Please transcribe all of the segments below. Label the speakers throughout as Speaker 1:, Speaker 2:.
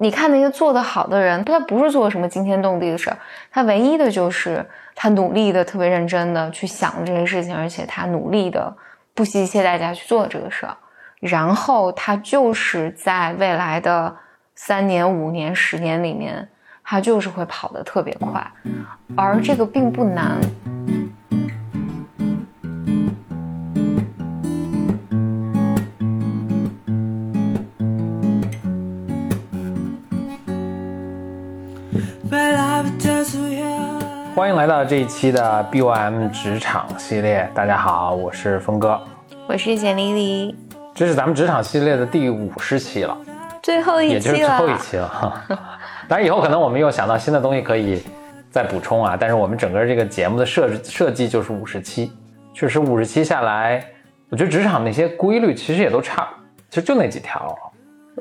Speaker 1: 你看那些做得好的人，他不是做什么惊天动地的事儿，他唯一的就是他努力的、特别认真的去想这些事情，而且他努力的不惜一切代价去做这个事儿，然后他就是在未来的三年、五年、十年里面，他就是会跑得特别快，而这个并不难。
Speaker 2: 欢迎来到这一期的 BOM 职场系列。大家好，我是峰哥，
Speaker 1: 我是简丽丽，
Speaker 2: 这是咱们职场系列的第五十期了，
Speaker 1: 最后一期了，
Speaker 2: 也就是最后一期了。当然，以后可能我们又想到新的东西可以再补充啊。但是我们整个这个节目的设设计就是五十期，确实五十期下来，我觉得职场那些规律其实也都差，其实就那几条。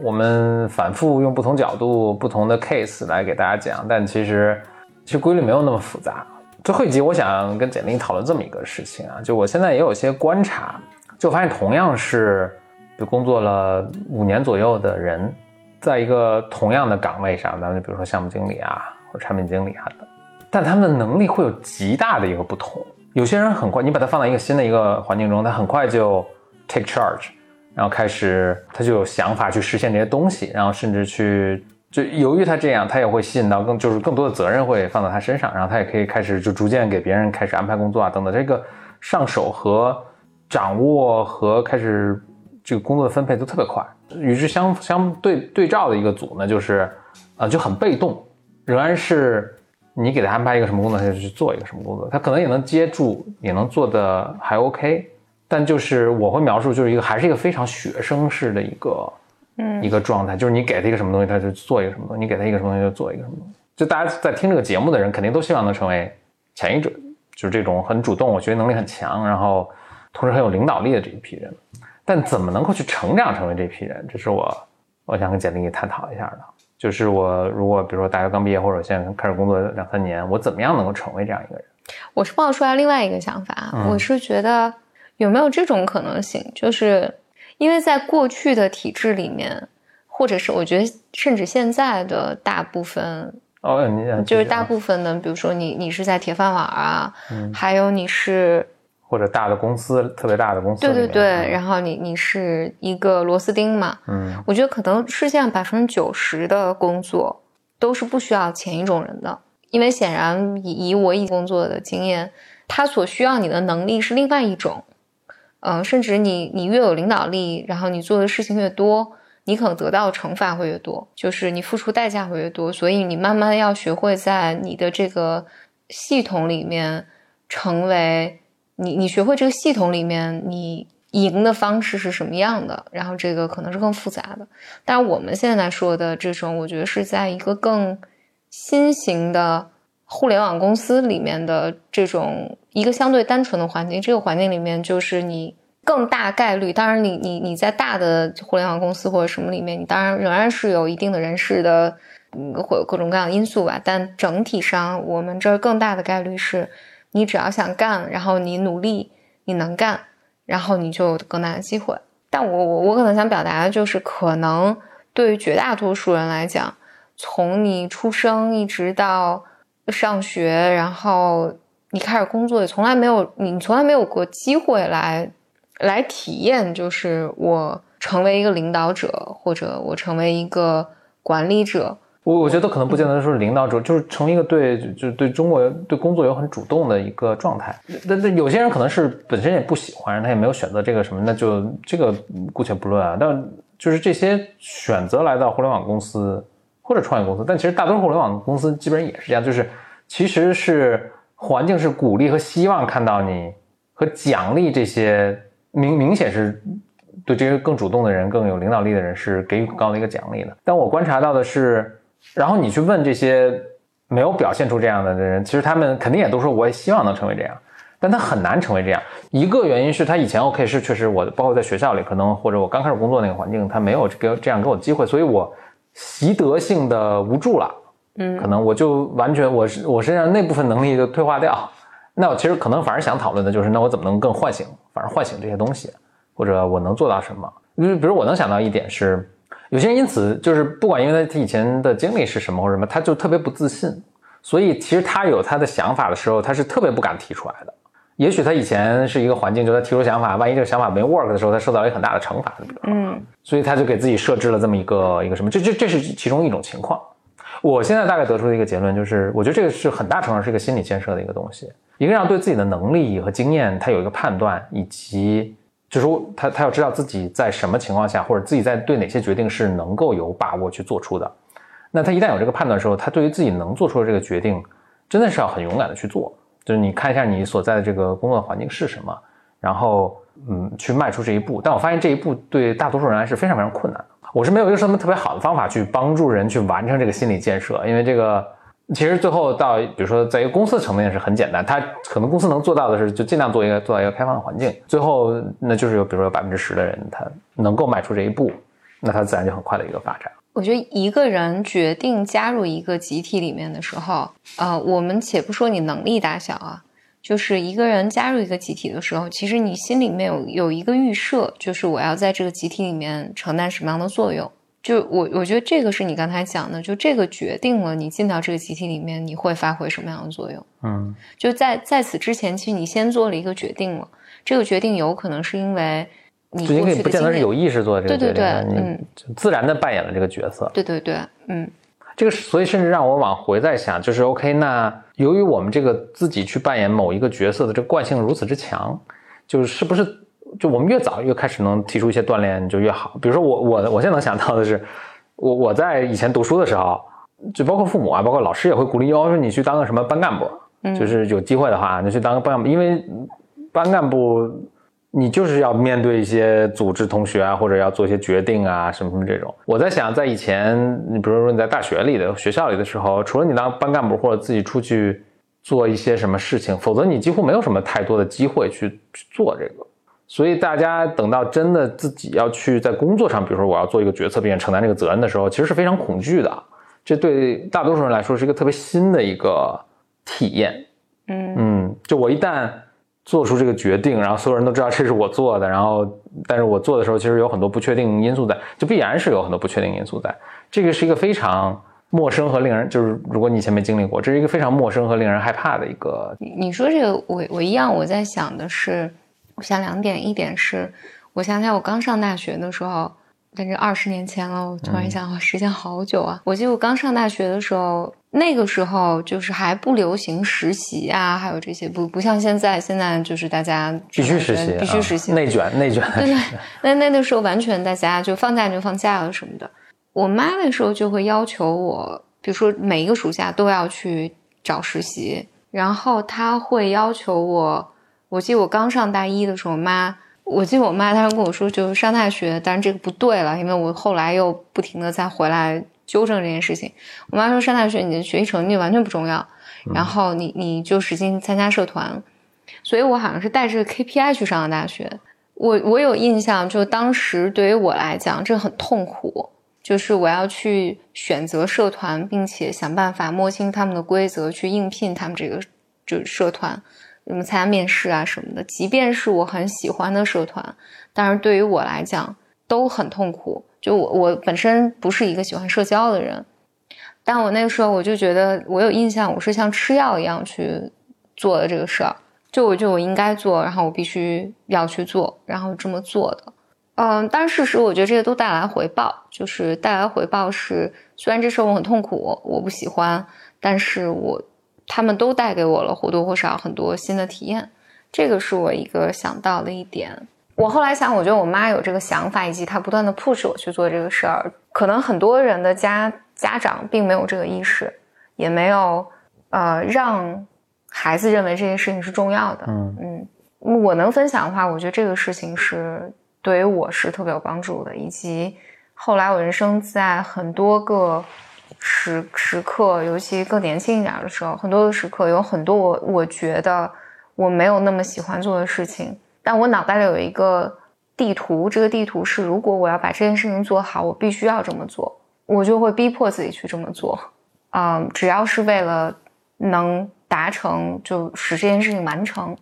Speaker 2: 我们反复用不同角度、不同的 case 来给大家讲，但其实。其实规律没有那么复杂。最后一集，我想跟简历讨论这么一个事情啊，就我现在也有些观察，就发现同样是工作了五年左右的人，在一个同样的岗位上，咱们就比如说项目经理啊，或者产品经理啊的，但他们的能力会有极大的一个不同。有些人很快，你把他放到一个新的一个环境中，他很快就 take charge，然后开始他就有想法去实现这些东西，然后甚至去。就由于他这样，他也会吸引到更就是更多的责任会放到他身上，然后他也可以开始就逐渐给别人开始安排工作啊等等。这个上手和掌握和开始这个工作的分配都特别快。与之相相对对照的一个组呢，就是啊就很被动，仍然是你给他安排一个什么工作，他就去做一个什么工作。他可能也能接住，也能做的还 OK，但就是我会描述就是一个还是一个非常学生式的一个。嗯，一个状态就是你给他一个什么东西，他就做一个什么东西；你给他一个什么东西，就做一个什么东西。就大家在听这个节目的人，肯定都希望能成为前一者，就是这种很主动、我学习能力很强，然后同时很有领导力的这一批人。但怎么能够去成长成为这批人，这是我我想跟简历探讨一下的。就是我如果比如说大学刚毕业，或者现在开始工作两三年，我怎么样能够成为这样一个人？
Speaker 1: 我是冒出来另外一个想法，我是觉得有没有这种可能性，就是。因为在过去的体制里面，或者是我觉得，甚至现在的大部分
Speaker 2: 哦，你
Speaker 1: 就是大部分的，比如说你你是在铁饭碗啊，还有你是
Speaker 2: 或者大的公司，特别大的公司，
Speaker 1: 对对对，然后你你是一个螺丝钉嘛，嗯，我觉得可能世界上百分之九十的工作都是不需要前一种人的，因为显然以以我以工作的经验，他所需要你的能力是另外一种。嗯，甚至你你越有领导力，然后你做的事情越多，你可能得到惩罚会越多，就是你付出代价会越多。所以你慢慢要学会在你的这个系统里面成为你，你学会这个系统里面你赢的方式是什么样的，然后这个可能是更复杂的。但我们现在说的这种，我觉得是在一个更新型的。互联网公司里面的这种一个相对单纯的环境，这个环境里面就是你更大概率，当然你你你在大的互联网公司或者什么里面，你当然仍然是有一定的人事的，嗯，会有各种各样的因素吧。但整体上，我们这儿更大的概率是，你只要想干，然后你努力，你能干，然后你就有更大的机会。但我我我可能想表达的就是，可能对于绝大多数人来讲，从你出生一直到上学，然后你开始工作，也从来没有你从来没有过机会来来体验，就是我成为一个领导者，或者我成为一个管理者。
Speaker 2: 我我觉得可能不见得说是领导者，就是成为一个对，就是对中国对工作有很主动的一个状态。那那有些人可能是本身也不喜欢，他也没有选择这个什么，那就这个姑且不论啊。但就是这些选择来到互联网公司。或者创业公司，但其实大多数互联网公司基本上也是这样，就是其实是环境是鼓励和希望看到你和奖励这些明明显是对这些更主动的人、更有领导力的人是给予更高的一个奖励的。但我观察到的是，然后你去问这些没有表现出这样的人，其实他们肯定也都说我也希望能成为这样，但他很难成为这样。一个原因是他以前 OK 是确实我包括在学校里可能或者我刚开始工作那个环境，他没有给这样给我机会，所以我。习得性的无助了，嗯，可能我就完全我是我身上那部分能力就退化掉。那我其实可能反而想讨论的就是，那我怎么能更唤醒，反而唤醒这些东西，或者我能做到什么？因为比如我能想到一点是，有些人因此就是不管因为他以前的经历是什么或者什么，他就特别不自信，所以其实他有他的想法的时候，他是特别不敢提出来的。也许他以前是一个环境，就他提出想法，万一这个想法没 work 的时候，他受到一个很大的惩罚，嗯，所以他就给自己设置了这么一个一个什么，这这这是其中一种情况。我现在大概得出的一个结论就是，我觉得这个是很大程度上是一个心理建设的一个东西，一个让对自己的能力和经验他有一个判断，以及就是他他要知道自己在什么情况下，或者自己在对哪些决定是能够有把握去做出的。那他一旦有这个判断的时候，他对于自己能做出的这个决定，真的是要很勇敢的去做。就是你看一下你所在的这个工作环境是什么，然后嗯去迈出这一步。但我发现这一步对大多数人来是非常非常困难。我是没有一个什么特别好的方法去帮助人去完成这个心理建设，因为这个其实最后到比如说在一个公司层面是很简单，他可能公司能做到的是就尽量做一个做到一个开放的环境。最后那就是有比如说有百分之十的人他能够迈出这一步，那他自然就很快的一个发展。
Speaker 1: 我觉得一个人决定加入一个集体里面的时候，呃，我们且不说你能力大小啊，就是一个人加入一个集体的时候，其实你心里面有有一个预设，就是我要在这个集体里面承担什么样的作用。就我我觉得这个是你刚才讲的，就这个决定了你进到这个集体里面你会发挥什么样的作用。嗯，就在在此之前，其实你先做了一个决定了，这个决定有可能是因为。你
Speaker 2: 可以不见得是有意识做这个
Speaker 1: 决定，对对对嗯，
Speaker 2: 自然的扮演了这个角色。
Speaker 1: 对对对，嗯，
Speaker 2: 这个所以甚至让我往回在想，就是 OK，那由于我们这个自己去扮演某一个角色的这个惯性如此之强，就是是不是就我们越早越开始能提出一些锻炼就越好？比如说我我我现在能想到的是，我我在以前读书的时候，就包括父母啊，包括老师也会鼓励，要说你去当个什么班干部，就是有机会的话，你去当个班干部，因为班干部。你就是要面对一些组织同学啊，或者要做一些决定啊，什么什么这种。我在想，在以前，你比如说你在大学里的学校里的时候，除了你当班干部或者自己出去做一些什么事情，否则你几乎没有什么太多的机会去去做这个。所以大家等到真的自己要去在工作上，比如说我要做一个决策并且承担这个责任的时候，其实是非常恐惧的。这对大多数人来说是一个特别新的一个体验。嗯嗯，就我一旦。做出这个决定，然后所有人都知道这是我做的，然后，但是我做的时候其实有很多不确定因素在，就必然是有很多不确定因素在。这个是一个非常陌生和令人，就是如果你以前没经历过，这是一个非常陌生和令人害怕的一个。
Speaker 1: 你说这个，我我一样，我在想的是，我想两点，一点是我想起来我刚上大学的时候。但是二十年前了，我突然想，时间好久啊！我记得我刚上大学的时候，那个时候就是还不流行实习啊，还有这些不不像现在，现在就是大家
Speaker 2: 必须实习，
Speaker 1: 必须实习，
Speaker 2: 内卷内卷。
Speaker 1: 对对，那那个时候完全大家就放假就放假了什么的。我妈那时候就会要求我，比如说每一个暑假都要去找实习，然后她会要求我，我记得我刚上大一的时候，妈。我记得我妈当时跟我说，就上大学，但是这个不对了，因为我后来又不停的再回来纠正这件事情。我妈说，上大学你的学习成绩完全不重要，然后你你就使劲参加社团。所以我好像是带着 KPI 去上的大学。我我有印象，就当时对于我来讲，这很痛苦，就是我要去选择社团，并且想办法摸清他们的规则，去应聘他们这个就是社团。什么参加面试啊什么的，即便是我很喜欢的社团，但是对于我来讲都很痛苦。就我我本身不是一个喜欢社交的人，但我那个时候我就觉得我有印象，我是像吃药一样去做的这个事儿。就我就我应该做，然后我必须要去做，然后这么做的。嗯，但事实我觉得这些都带来回报，就是带来回报是，虽然这事儿我很痛苦，我不喜欢，但是我。他们都带给我了或多或少很多新的体验，这个是我一个想到的一点。我后来想，我觉得我妈有这个想法，以及她不断的 push 我去做这个事儿，可能很多人的家家长并没有这个意识，也没有呃让孩子认为这件事情是重要的。嗯嗯，我能分享的话，我觉得这个事情是对于我是特别有帮助的，以及后来我人生在很多个。时时刻，尤其更年轻一点的时候，很多的时刻有很多我我觉得我没有那么喜欢做的事情，但我脑袋里有一个地图，这个地图是如果我要把这件事情做好，我必须要这么做，我就会逼迫自己去这么做。嗯，只要是为了能达成，就使这件事情完成。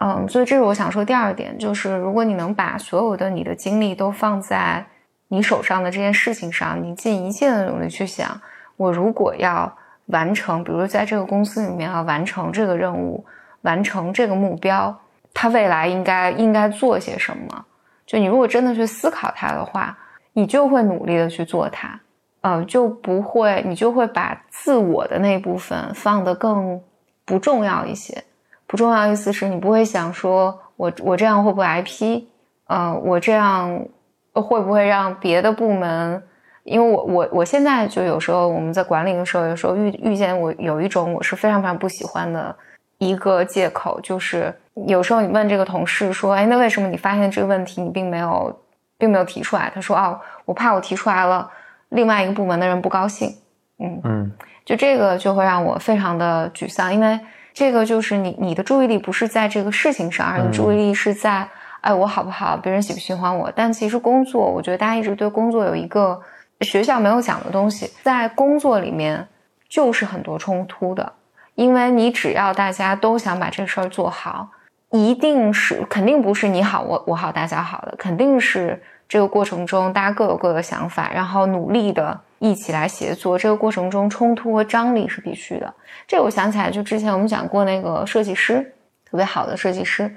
Speaker 1: 嗯，所以这是我想说第二点，就是如果你能把所有的你的精力都放在你手上的这件事情上，你尽一切的努力去想，我如果要完成，比如在这个公司里面要完成这个任务，完成这个目标，他未来应该应该做些什么？就你如果真的去思考它的话，你就会努力的去做它，嗯，就不会，你就会把自我的那部分放得更不重要一些。不重要意思是你不会想说，我我这样会不会挨批？嗯，我这样会不会让别的部门？因为我我我现在就有时候我们在管理的时候，有时候遇遇见我有一种我是非常非常不喜欢的一个借口，就是有时候你问这个同事说，哎，那为什么你发现这个问题你并没有并没有提出来？他说，哦，我怕我提出来了，另外一个部门的人不高兴。嗯嗯，就这个就会让我非常的沮丧，因为。这个就是你，你的注意力不是在这个事情上，而你注意力是在，哎，我好不好，别人喜不喜欢我。但其实工作，我觉得大家一直对工作有一个学校没有讲的东西，在工作里面就是很多冲突的，因为你只要大家都想把这事儿做好，一定是肯定不是你好我我好大家好的，肯定是这个过程中大家各有各的想法，然后努力的。一起来协作，这个过程中冲突和张力是必须的。这我想起来，就之前我们讲过那个设计师，特别好的设计师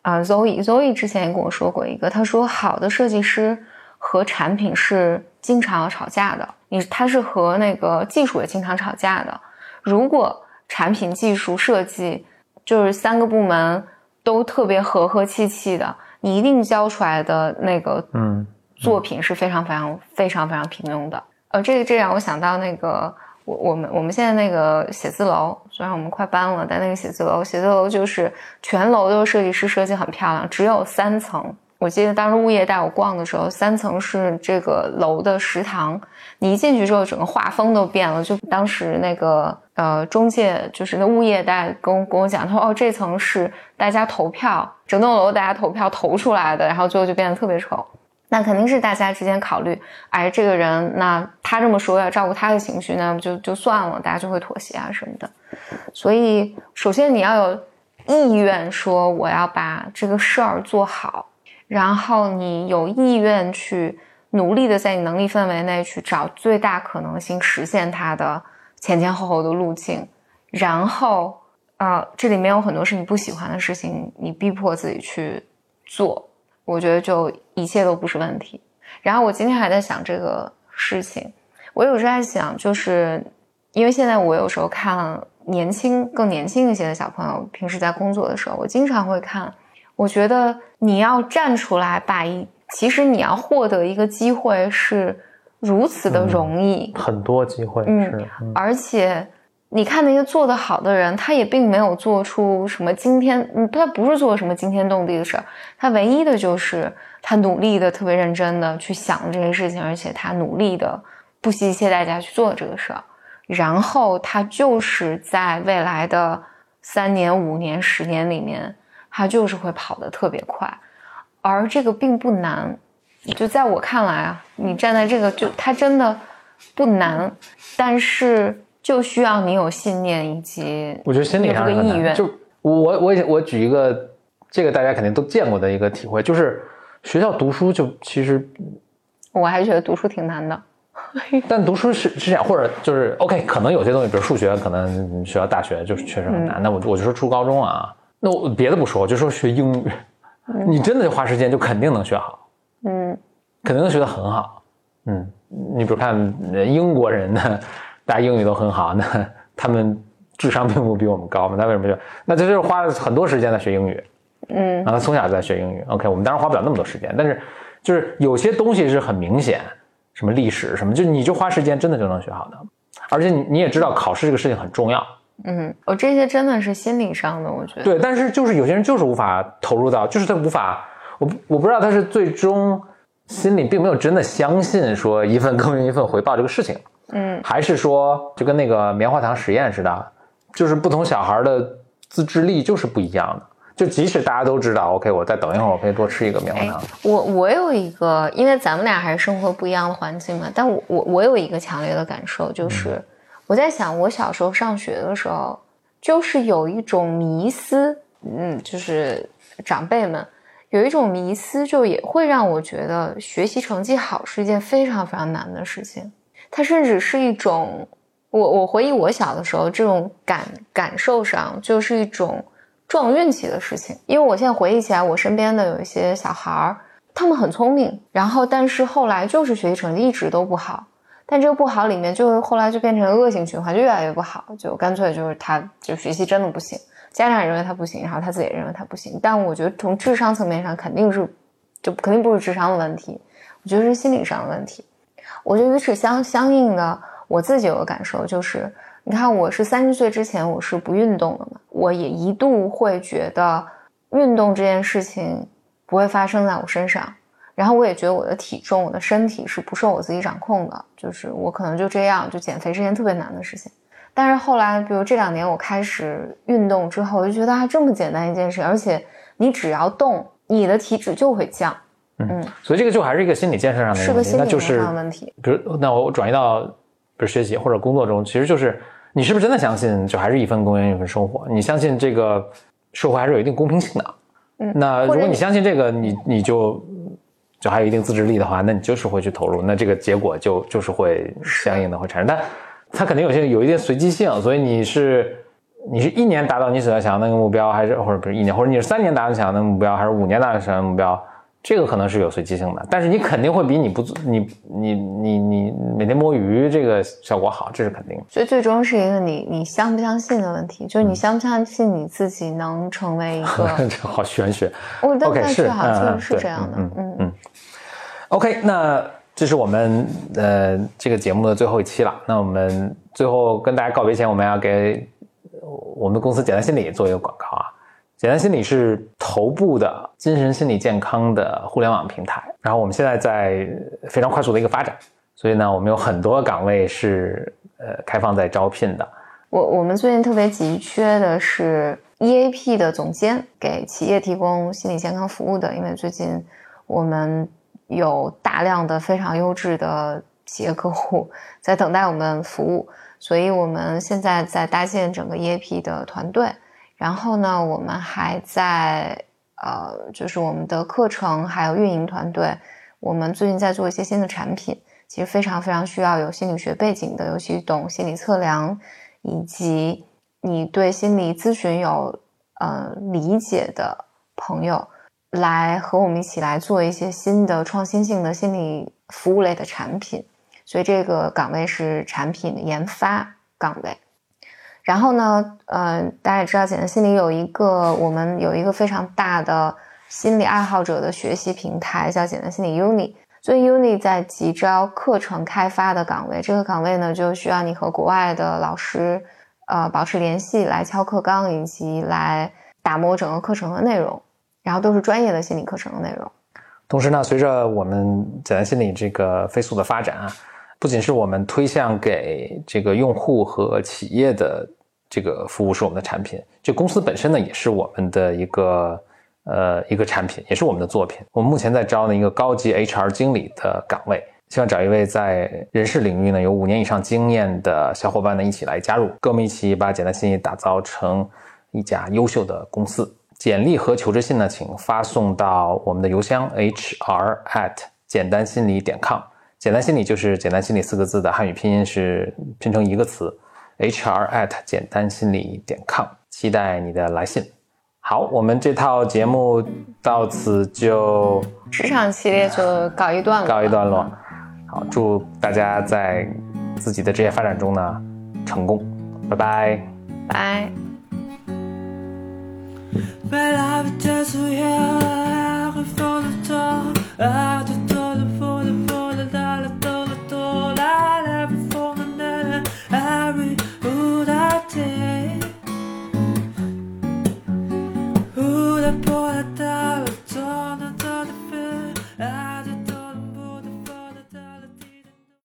Speaker 1: 啊，Zoe，Zoe 之前也跟我说过一个，他说好的设计师和产品是经常要吵架的，你他是和那个技术也经常吵架的。如果产品、技术、设计就是三个部门都特别和和气气的，你一定交出来的那个嗯作品是非常非常非常非常平庸的。呃，这个这让我想到那个我我们我们现在那个写字楼，虽然我们快搬了，但那个写字楼写字楼就是全楼都是设计师设计很漂亮，只有三层。我记得当时物业带我逛的时候，三层是这个楼的食堂，你一进去之后，整个画风都变了。就当时那个呃中介就是那物业带跟跟我讲，他说哦这层是大家投票，整栋楼大家投票投出来的，然后最后就变得特别丑。那肯定是大家之间考虑，哎，这个人，那他这么说要照顾他的情绪，那就就算了，大家就会妥协啊什么的。所以，首先你要有意愿说我要把这个事儿做好，然后你有意愿去努力的在你能力范围内去找最大可能性实现它的前前后后的路径，然后啊，这里面有很多是你不喜欢的事情，你逼迫自己去做。我觉得就一切都不是问题。然后我今天还在想这个事情，我有时候在想，就是因为现在我有时候看年轻、更年轻一些的小朋友，平时在工作的时候，我经常会看。我觉得你要站出来，把一其实你要获得一个机会是如此的容易，
Speaker 2: 很多机会，
Speaker 1: 嗯，而且。你看那些做得好的人，他也并没有做出什么惊天，嗯，他不是做什么惊天动地的事儿，他唯一的就是他努力的、特别认真的去想这些事情，而且他努力的不惜一切代价去做这个事儿，然后他就是在未来的三年、五年、十年里面，他就是会跑得特别快，而这个并不难，就在我看来啊，你站在这个就他真的不难，但是。就需要你有信念以及
Speaker 2: 我觉得心理上的意愿。就我我我举一个这个大家肯定都见过的一个体会，就是学校读书就其实
Speaker 1: 我还觉得读书挺难的。
Speaker 2: 但读书是是这样，或者就是 OK，可能有些东西，比如数学，可能学校大学就是确实很难。那我我就说初高中啊，那我别的不说，我就说学英语，你真的花时间就肯定能学好，嗯，肯定能学得很好，嗯，你比如看英国人呢。大家英语都很好，那他们智商并不比我们高嘛？那为什么就？那这就是花了很多时间在学英语，嗯，然后他从小就在学英语。OK，我们当然花不了那么多时间，但是就是有些东西是很明显，什么历史什么，就你就花时间真的就能学好的。而且你你也知道考试这个事情很重要，
Speaker 1: 嗯，我这些真的是心理上的，我觉得
Speaker 2: 对。但是就是有些人就是无法投入到，就是他无法，我我不知道他是最终心里并没有真的相信说一份耕耘一份回报这个事情。嗯，还是说就跟那个棉花糖实验似的，就是不同小孩的自制力就是不一样的。就即使大家都知道，OK，我再等一会儿，我可以多吃一个棉花糖。
Speaker 1: 我我有一个，因为咱们俩还是生活不一样的环境嘛。但我我我有一个强烈的感受，就是我在想，我小时候上学的时候，就是有一种迷思，嗯，就是长辈们有一种迷思，就也会让我觉得学习成绩好是一件非常非常难的事情。它甚至是一种，我我回忆我小的时候这种感感受上，就是一种撞运气的事情。因为我现在回忆起来，我身边的有一些小孩儿，他们很聪明，然后但是后来就是学习成绩一直都不好。但这个不好里面，就后来就变成恶性循环，就越来越不好，就干脆就是他就学习真的不行。家长也认为他不行，然后他自己也认为他不行。但我觉得从智商层面上肯定是，就肯定不是智商的问题，我觉得是心理上的问题。我觉得与此相相应的，我自己有个感受就是，你看我是三十岁之前我是不运动的嘛，我也一度会觉得运动这件事情不会发生在我身上，然后我也觉得我的体重、我的身体是不受我自己掌控的，就是我可能就这样，就减肥是件特别难的事情。但是后来，比如这两年我开始运动之后，我就觉得啊这么简单一件事，而且你只要动，你的体脂就会降。
Speaker 2: 嗯，所以这个就还是一个心理建设上的
Speaker 1: 是个心理
Speaker 2: 上
Speaker 1: 的问题。
Speaker 2: 比如，那我转移到比如学习或者工作中，其实就是你是不是真的相信，就还是一份耕耘一份收获？你相信这个社会还是有一定公平性的。
Speaker 1: 嗯，
Speaker 2: 那如果你相信这个，你你就就还有一定自制力的话，那你就是会去投入，那这个结果就就是会相应的会产生。但它肯定有些有一点随机性，所以你是你是一年达到你所要想要那个目标，还是或者不是一年，或者你是三年达到想要的目标，还是五年达到想要的目标？这个可能是有随机性的，但是你肯定会比你不做你你你你每天摸鱼这个效果好，这是肯定。
Speaker 1: 所以最终是一个你你相不相信的问题，就是你相不相信你自己能成为一个。
Speaker 2: 这好玄学。
Speaker 1: 我
Speaker 2: 但
Speaker 1: 是好像是这样的。
Speaker 2: 嗯嗯嗯。OK，那。这是我们呃这个节目的最后一期了。那我们最后跟大家告别前，我们要给我们公司简单心理做一个广告啊。简单心理是头部的精神心理健康的互联网平台。然后我们现在在非常快速的一个发展，所以呢，我们有很多岗位是呃开放在招聘的。
Speaker 1: 我我们最近特别急缺的是 EAP 的总监，给企业提供心理健康服务的。因为最近我们。有大量的非常优质的企业客户在等待我们服务，所以我们现在在搭建整个 EAP 的团队。然后呢，我们还在呃，就是我们的课程还有运营团队。我们最近在做一些新的产品，其实非常非常需要有心理学背景的，尤其懂心理测量，以及你对心理咨询有呃理解的朋友。来和我们一起来做一些新的创新性的心理服务类的产品，所以这个岗位是产品的研发岗位。然后呢，呃，大家也知道，简单心理有一个我们有一个非常大的心理爱好者的学习平台，叫简单心理 Uni。所以 Uni 在急招课程开发的岗位，这个岗位呢就需要你和国外的老师呃保持联系，来敲课纲以及来打磨整个课程的内容。然后都是专业的心理课程的内容。
Speaker 2: 同时呢，随着我们简单心理这个飞速的发展啊，不仅是我们推向给这个用户和企业的这个服务是我们的产品，这公司本身呢也是我们的一个呃一个产品，也是我们的作品。我们目前在招呢一个高级 HR 经理的岗位，希望找一位在人事领域呢有五年以上经验的小伙伴呢一起来加入，跟我们一起把简单心理打造成一家优秀的公司。简历和求职信呢，请发送到我们的邮箱 hr at 简单心理点 com。简单心理就是简单心理四个字的汉语拼音是拼成一个词，hr at 简单心理点 com。期待你的来信。好，我们这套节目到此就
Speaker 1: 职场系列就告一段落。
Speaker 2: 告一段落。好，祝大家在自己的职业发展中呢成功。拜拜。
Speaker 1: 拜。
Speaker 3: Mais